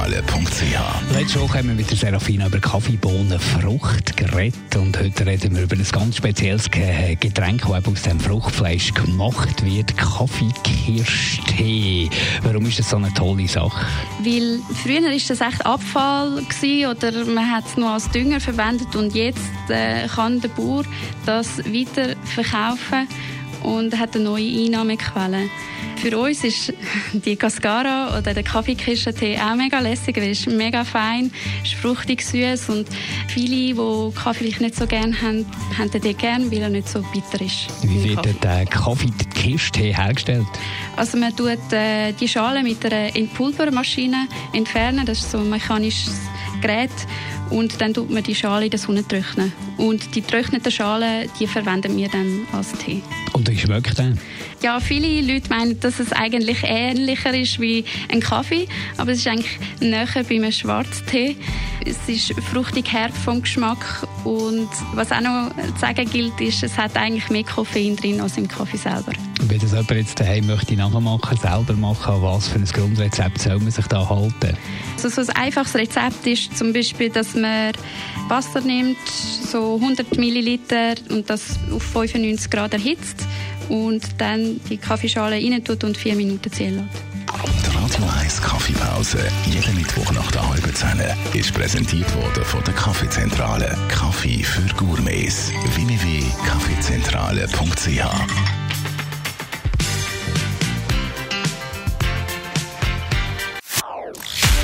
www.kaffeezentrale.ch Letzte Woche haben wir mit der Serafina über Kaffeebohnen Frucht geredet und heute reden wir über ein ganz spezielles Getränk, das aus dem Fruchtfleisch gemacht wird, Kaffeekirschtee. Warum ist das so eine tolle Sache? Weil früher war das echt Abfall gewesen, oder man hat es nur als Dünger verwendet und jetzt äh, kann der Bauer das weiter verkaufen und hat eine neue Einnahmequelle. Für uns ist die Cascara oder der Kaffeekirschentee auch mega lässig, weil es ist mega fein, ist fruchtig süß und viele, die Kaffee vielleicht nicht so gerne haben, haben den gerne, weil er nicht so bitter ist. Wie wird der Kaffeekirschentee hergestellt? Also man tut äh, die Schale mit einer Pulvermaschine entfernen, das ist so ein mechanisches Gerät und dann tut man die Schale in der Sonne trocknen. Und die trockneten Schalen, die verwenden wir dann als Tee. Und wie schmeckt der? Ja, viele Leute meinen, dass es eigentlich ähnlicher ist wie ein Kaffee, aber es ist eigentlich näher bei einem Schwarztee. Es ist fruchtig herb vom Geschmack und was auch noch zu sagen gilt, ist, es hat eigentlich mehr Koffein drin als im Kaffee selber. Wenn das jemand jetzt daheim möchte nachmachen, selber machen, was für ein Grundrezept soll man sich da halten? Also so ein einfaches Rezept ist zum Beispiel, dass man Wasser nimmt, so 100 Milliliter und das auf 95 Grad erhitzt und dann die Kaffeeschale rein tut und vier Minuten ziehen lässt. Die Radio 1 Kaffeepause, jeden Mittwoch nach der halben Zehn, ist präsentiert worden von der Kaffeezentrale. Kaffee für Gourmets. www.kaffeezentrale.ch